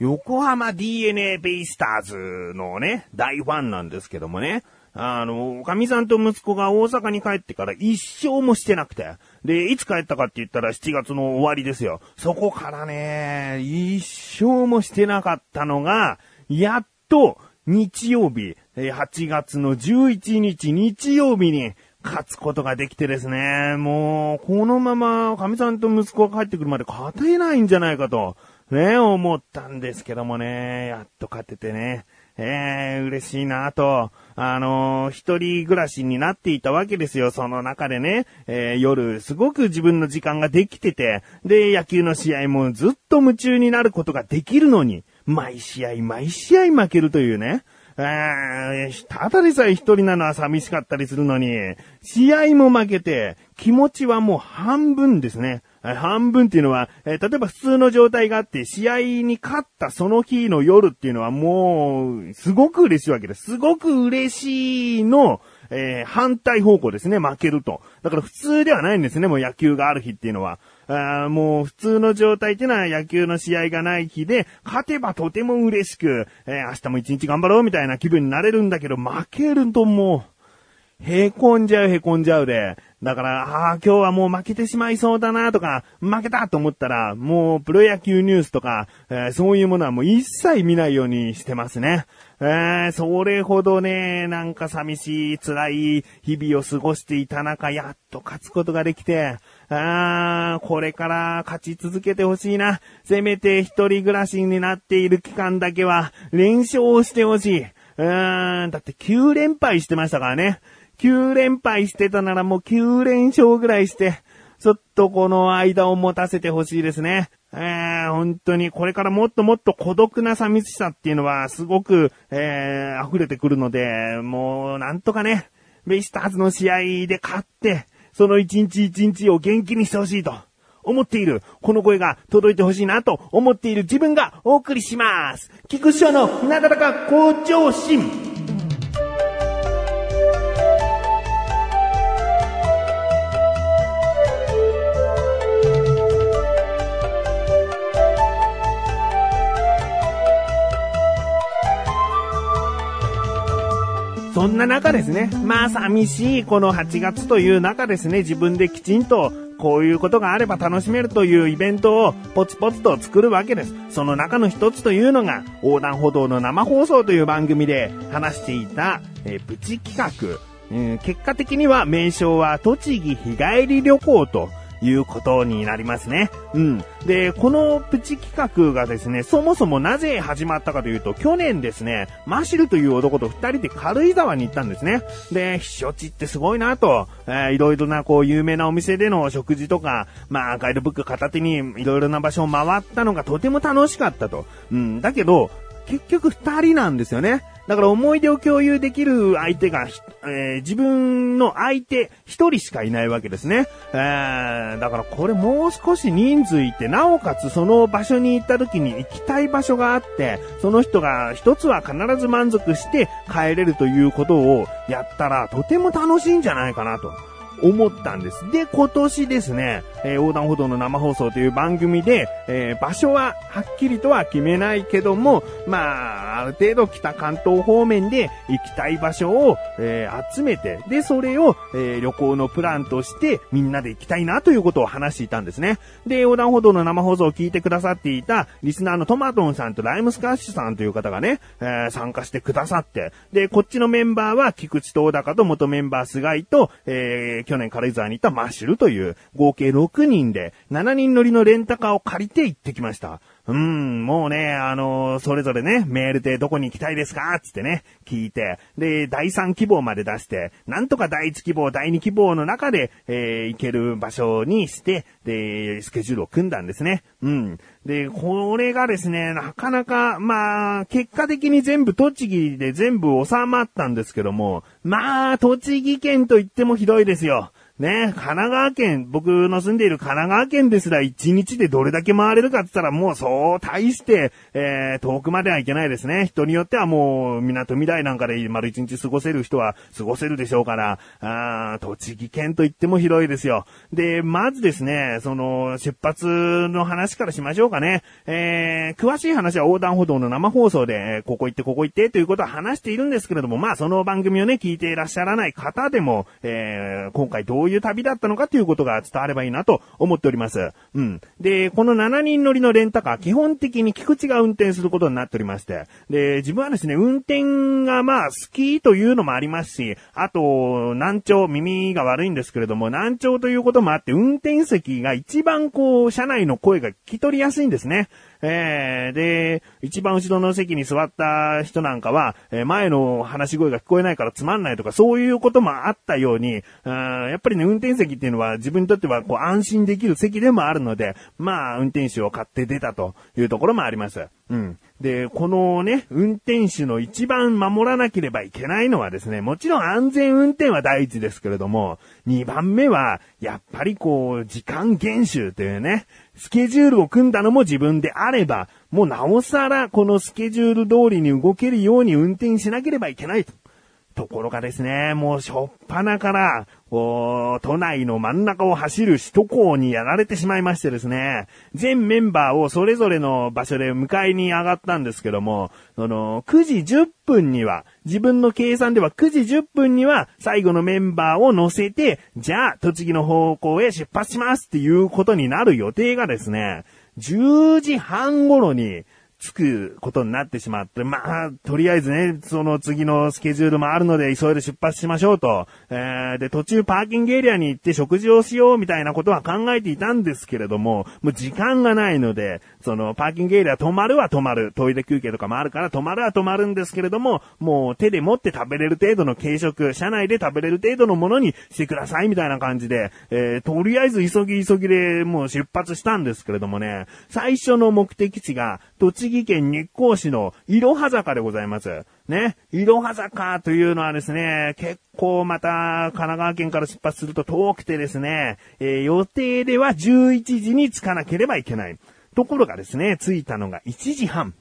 横浜 DNA ベイスターズのね、大ファンなんですけどもね。あの、神さんと息子が大阪に帰ってから一生もしてなくて。で、いつ帰ったかって言ったら7月の終わりですよ。そこからね、一生もしてなかったのが、やっと日曜日、8月の11日日曜日に勝つことができてですね、もう、このまま神さんと息子が帰ってくるまで勝てないんじゃないかと。ね、思ったんですけどもね、やっと勝ててね、えー、嬉しいなと、あのー、一人暮らしになっていたわけですよ、その中でね、えー、夜、すごく自分の時間ができてて、で、野球の試合もずっと夢中になることができるのに、毎試合、毎試合負けるというね、えー、ただでさえ一人なのは寂しかったりするのに、試合も負けて、気持ちはもう半分ですね。半分っていうのは、えー、例えば普通の状態があって、試合に勝ったその日の夜っていうのはもう、すごく嬉しいわけです。すごく嬉しいの、えー、反対方向ですね、負けると。だから普通ではないんですね、もう野球がある日っていうのは。あもう普通の状態っていうのは野球の試合がない日で、勝てばとても嬉しく、えー、明日も一日頑張ろうみたいな気分になれるんだけど、負けるともう、へこんじゃうへこんじゃうで、だから、ああ、今日はもう負けてしまいそうだなとか、負けたと思ったら、もうプロ野球ニュースとか、えー、そういうものはもう一切見ないようにしてますね。えー、それほどね、なんか寂しい、辛い日々を過ごしていた中、やっと勝つことができて、ああ、これから勝ち続けてほしいな。せめて一人暮らしになっている期間だけは、連勝してほしい。うーん、だって9連敗してましたからね。9連敗してたならもう9連勝ぐらいして、ちょっとこの間を持たせてほしいですね。えー、本当にこれからもっともっと孤独な寂しさっていうのはすごく、えー、溢れてくるので、もうなんとかね、ベイスターズの試合で勝って、その一日一日を元気にしてほしいと思っている、この声が届いてほしいなと思っている自分がお送りします。菊師匠のなだらか向上心。そんな中ですね、まあ寂しいこの8月という中ですね、自分できちんとこういうことがあれば楽しめるというイベントをポツポツと作るわけです。その中の一つというのが、横断歩道の生放送という番組で話していた、え、プチ企画。うん、結果的には名称は栃木日帰り旅行ということになりますね。うん。で、このプチ企画がですね、そもそもなぜ始まったかというと、去年ですね、マシルという男と二人で軽井沢に行ったんですね。で、避暑地ってすごいなと、えー、いろいろなこう有名なお店での食事とか、まあガイドブック片手にいろいろな場所を回ったのがとても楽しかったと。うん。だけど、結局二人なんですよね。だから思い出を共有できる相手が、えー、自分の相手一人しかいないわけですね。えー、だからこれもう少し人数いて、なおかつその場所に行った時に行きたい場所があって、その人が一つは必ず満足して帰れるということをやったらとても楽しいんじゃないかなと。思ったんです。で、今年ですね、えー、横断歩道の生放送という番組で、えー、場所ははっきりとは決めないけども、まあ、ある程度北関東方面で行きたい場所を、えー、集めて、で、それを、え旅行のプランとしてみんなで行きたいなということを話していたんですね。で、横断歩道の生放送を聞いてくださっていたリスナーのトマトンさんとライムスカッシュさんという方がね、え参加してくださって、で、こっちのメンバーは菊池東高と元メンバー菅井と、えー、去年軽井沢に行ったマッシュルという合計6人で7人乗りのレンタカーを借りて行ってきました。うん、もうね、あの、それぞれね、メールでどこに行きたいですか？つってね、聞いて、で、第3希望まで出して、なんとか第1希望、第2希望の中で、えー、行ける場所にして、で、スケジュールを組んだんですね。うん。で、これがですね、なかなか、まあ、結果的に全部栃木で全部収まったんですけども、まあ、栃木県と言ってもひどいですよ。ね、神奈川県、僕の住んでいる神奈川県ですら1日でどれだけ回れるかって言ったらもうそう大して、えー、遠くまではいけないですね。人によってはもう港未来なんかで丸1日過ごせる人は過ごせるでしょうから、あ栃木県といっても広いですよ。で、まずですね、その出発の話からしましょうかね。えー、詳しい話は横断歩道の生放送で、ここ行ってここ行ってということは話しているんですけれども、まあその番組をね、聞いていらっしゃらない方でも、えー、今回どういういう旅だったのかということが伝わればいいなと思っております。うん。で、この7人乗りのレンタカー、基本的に菊池が運転することになっておりまして、で、自分はですね、運転がまあ好きというのもありますし、あと、難聴、耳が悪いんですけれども、難聴ということもあって、運転席が一番こう、車内の声が聞き取りやすいんですね。えー、で、一番後ろの席に座った人なんかは、えー、前の話し声が聞こえないからつまんないとか、そういうこともあったように、やっぱりね、運転席っていうのは自分にとってはこう安心できる席でもあるので、まあ、運転手を買って出たというところもあります。うん。で、このね、運転手の一番守らなければいけないのはですね、もちろん安全運転は第一ですけれども、二番目は、やっぱりこう、時間厳守というね、スケジュールを組んだのも自分であれば、もうなおさらこのスケジュール通りに動けるように運転しなければいけないと。ところがですね、もうしょっぱなから、こう、都内の真ん中を走る首都高にやられてしまいましてですね、全メンバーをそれぞれの場所で迎えに上がったんですけども、その、9時10分には、自分の計算では9時10分には最後のメンバーを乗せて、じゃあ、栃木の方向へ出発しますっていうことになる予定がですね、10時半頃に、着くことになってしまって、まあ、とりあえずね、その次のスケジュールもあるので急いで出発しましょうと。えー、で、途中パーキングエリアに行って食事をしようみたいなことは考えていたんですけれども、もう時間がないので、そのパーキングエリア止まるは止まる。トイレ休憩とかもあるから止まるは止まるんですけれども、もう手で持って食べれる程度の軽食、車内で食べれる程度のものにしてくださいみたいな感じで、えー、とりあえず急ぎ急ぎでもう出発したんですけれどもね、最初の目的地が栃木県日光市のいろは坂でございます。ね、いろは坂というのはですね、結構また神奈川県から出発すると遠くてですね、えー、予定では11時に着かなければいけない。ところがですね、着いたのが1時半。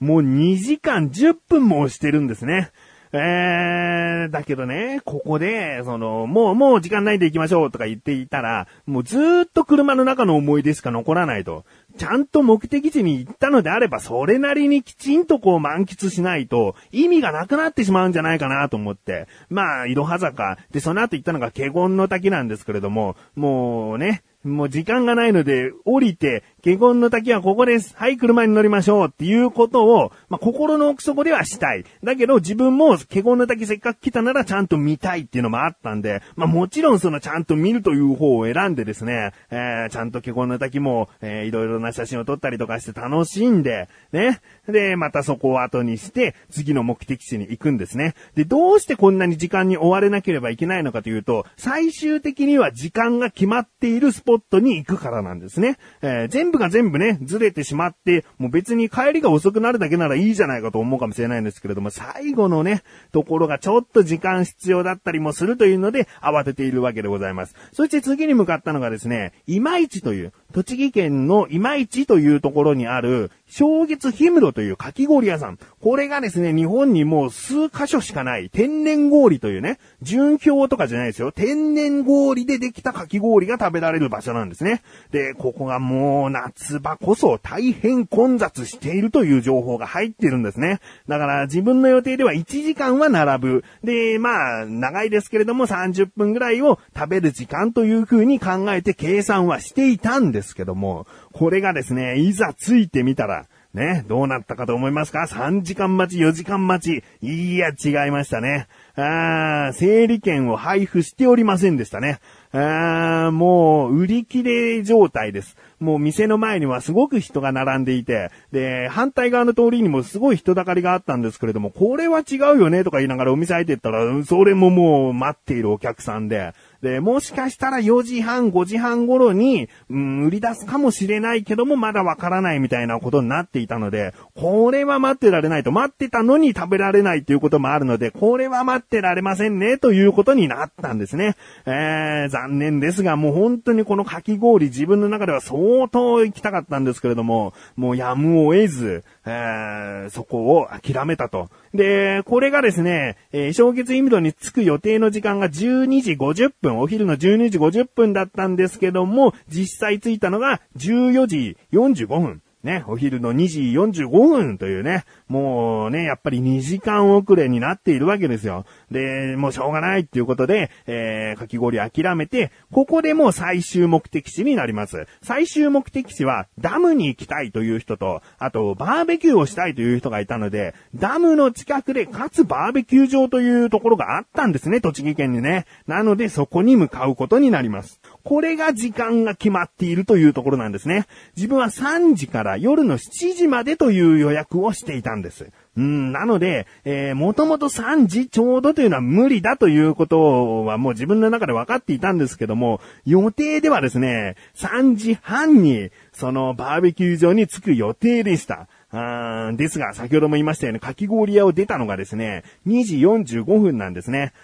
もう2時間10分もしてるんですね。えー、だけどね、ここで、その、もう、もう時間ないで行きましょうとか言っていたら、もうずっと車の中の思い出しか残らないと。ちゃんと目的地に行ったのであれば、それなりにきちんとこう満喫しないと、意味がなくなってしまうんじゃないかなと思って。まあ、いろは坂。で、その後行ったのが華厳の滝なんですけれども、もうね、もう時間がないので、降りて、華厳の滝はここです。はい、車に乗りましょうっていうことを、まあ、心の奥底ではしたい。だけど自分も華厳の滝せっかく来たならちゃんと見たいっていうのもあったんで、まあ、もちろんそのちゃんと見るという方を選んでですね、えー、ちゃんと華厳の滝も、えー、いろいろな写真を撮ったりとかして楽しんで、ね。で、またそこを後にして、次の目的地に行くんですね。で、どうしてこんなに時間に追われなければいけないのかというと、最終的には時間が決まっているスポットに行くからなんですね。えー、部が全部ね、ずれてしまって、もう別に帰りが遅くなるだけならいいじゃないかと思うかもしれないんですけれども、最後のね、ところがちょっと時間必要だったりもするというので、慌てているわけでございます。そして次に向かったのがですね、いまいちという、栃木県の今市というところにある、正月氷室というかき氷屋さん。これがですね、日本にもう数箇所しかない天然氷というね、純氷とかじゃないですよ。天然氷でできたかき氷が食べられる場所なんですね。で、ここがもう夏場こそ大変混雑しているという情報が入ってるんですね。だから自分の予定では1時間は並ぶ。で、まあ、長いですけれども30分ぐらいを食べる時間という風に考えて計算はしていたんですけども、これがですね、いざついてみたら、ね、どうなったかと思いますか ?3 時間待ち、4時間待ち。いや、違いましたね。あー整理券を配布しておりませんでしたね。あーもう、売り切れ状態です。もう店の前にはすごく人が並んでいて、で、反対側の通りにもすごい人だかりがあったんですけれども、これは違うよねとか言いながらお店入ってったら、それももう待っているお客さんで、で、もしかしたら4時半、5時半頃に、うん、売り出すかもしれないけども、まだわからないみたいなことになっていたので、これは待ってられないと、待ってたのに食べられないということもあるので、これは待ってられませんね、ということになったんですね。えー、残念ですが、もう本当にこのかき氷自分の中では相当行きたかったんですけれども、もうやむを得ず、えー、そこを諦めたと。で、これがですね、えー、正月インドに着く予定の時間が12時50分、お昼の12時50分だったんですけども、実際着いたのが14時45分。ね、お昼の2時45分というね、もうね、やっぱり2時間遅れになっているわけですよ。で、もうしょうがないっていうことで、えー、かき氷諦めて、ここでもう最終目的地になります。最終目的地はダムに行きたいという人と、あとバーベキューをしたいという人がいたので、ダムの近くでかつバーベキュー場というところがあったんですね、栃木県にね。なのでそこに向かうことになります。これが時間が決まっているというところなんですね。自分は3時から夜の7時までという予約をしていたんです。うん、なので、えー、もともと3時ちょうどというのは無理だということはもう自分の中で分かっていたんですけども、予定ではですね、3時半にそのバーベキュー場に着く予定でした。あですが、先ほども言いましたように、かき氷屋を出たのがですね、2時45分なんですね。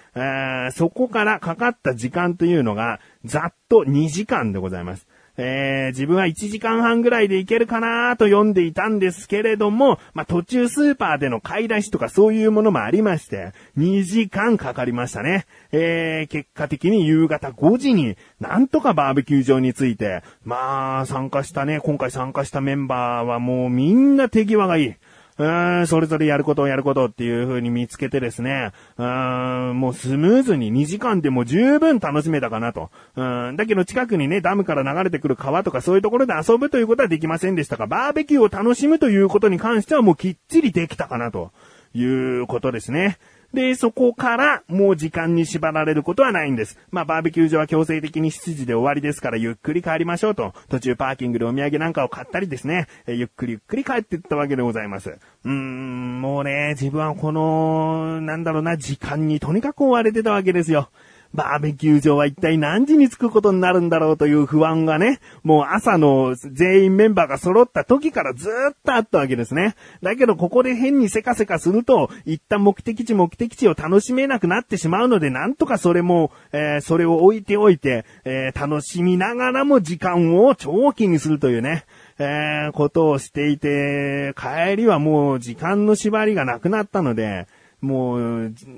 そこからかかった時間というのが、ざっと2時間でございます。えー、自分は1時間半ぐらいで行けるかなと読んでいたんですけれども、まあ、途中スーパーでの買い出しとかそういうものもありまして、2時間かかりましたね。えー、結果的に夕方5時になんとかバーベキュー場について、まあ、参加したね、今回参加したメンバーはもうみんな手際がいい。うーん、それぞれやることをやることっていう風に見つけてですね、うーん、もうスムーズに2時間でも十分楽しめたかなと。うん、だけど近くにね、ダムから流れてくる川とかそういうところで遊ぶということはできませんでしたが、バーベキューを楽しむということに関してはもうきっちりできたかなということですね。で、そこからもう時間に縛られることはないんです。まあ、バーベキュー場は強制的に7時で終わりですからゆっくり帰りましょうと。途中パーキングでお土産なんかを買ったりですね、えゆっくりゆっくり帰っていったわけでございます。うーん、もうね、自分はこの、なんだろうな、時間にとにかく追われてたわけですよ。バーベキュー場は一体何時に着くことになるんだろうという不安がね、もう朝の全員メンバーが揃った時からずっとあったわけですね。だけどここで変にせかせかすると、一旦目的地目的地を楽しめなくなってしまうので、なんとかそれも、えー、それを置いておいて、えー、楽しみながらも時間を長期にするというね。えー、ことをしていて、帰りはもう時間の縛りがなくなったので、もう、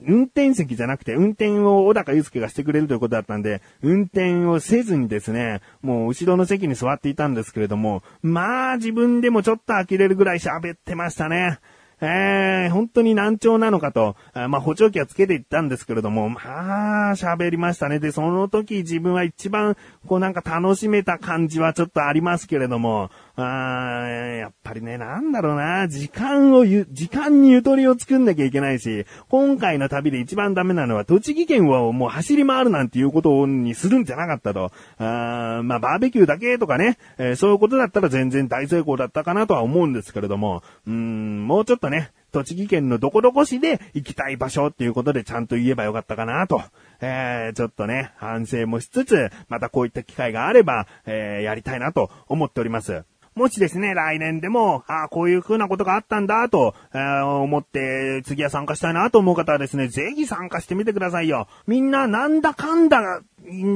運転席じゃなくて、運転を小高祐介がしてくれるということだったんで、運転をせずにですね、もう後ろの席に座っていたんですけれども、まあ自分でもちょっと呆れるぐらい喋ってましたね。えー、本当に難聴なのかと、まあ補聴器はつけていったんですけれども、まあ喋りましたね。で、その時自分は一番、こうなんか楽しめた感じはちょっとありますけれども、あやっぱりね、なんだろうな、時間をゆ、時間にゆとりを作んなきゃいけないし、今回の旅で一番ダメなのは、栃木県をもう走り回るなんていうことにするんじゃなかったと。あまあ、バーベキューだけとかね、えー、そういうことだったら全然大成功だったかなとは思うんですけれども、うん、もうちょっとね、栃木県のどこどこ市で行きたい場所っていうことでちゃんと言えばよかったかなと。えー、ちょっとね、反省もしつつ、またこういった機会があれば、えー、やりたいなと思っております。もしですね、来年でも、ああ、こういう風なことがあったんだと、えー、思って、次は参加したいなと思う方はですね、ぜひ参加してみてくださいよ。みんな、なんだかんだ、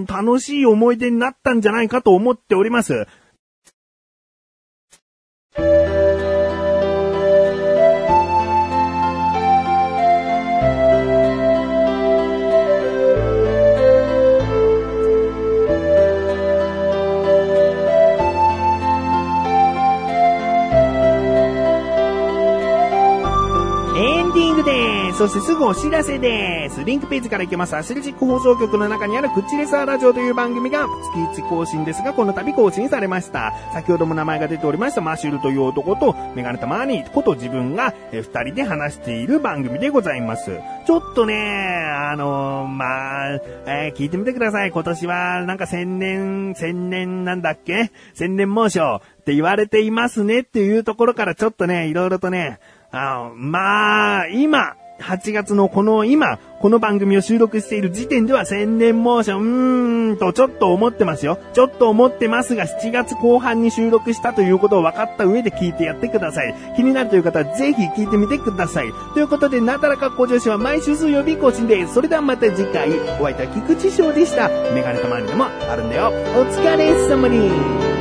楽しい思い出になったんじゃないかと思っております。そしてすぐお知らせです。リンクページから行けます。アスレチック放送局の中にあるクチレサーラジオという番組が月1更新ですが、この度更新されました。先ほども名前が出ておりましたマシュルという男とメガネタマーニーこと自分が二人で話している番組でございます。ちょっとね、あのー、まあ、えー、聞いてみてください。今年はなんか千年、千年なんだっけ？千年猛暑って言われていますねっていうところからちょっとね、いろいろとね、あ、まあ、今、8月のこの今、この番組を収録している時点では宣伝モーション、うーんとちょっと思ってますよ。ちょっと思ってますが、7月後半に収録したということを分かった上で聞いてやってください。気になるという方はぜひ聞いてみてください。ということで、なだらか向上心は毎週水曜日更新です。それではまた次回、お会いいた菊池翔でした。メガネたまりでもあるんだよ。お疲れ様に。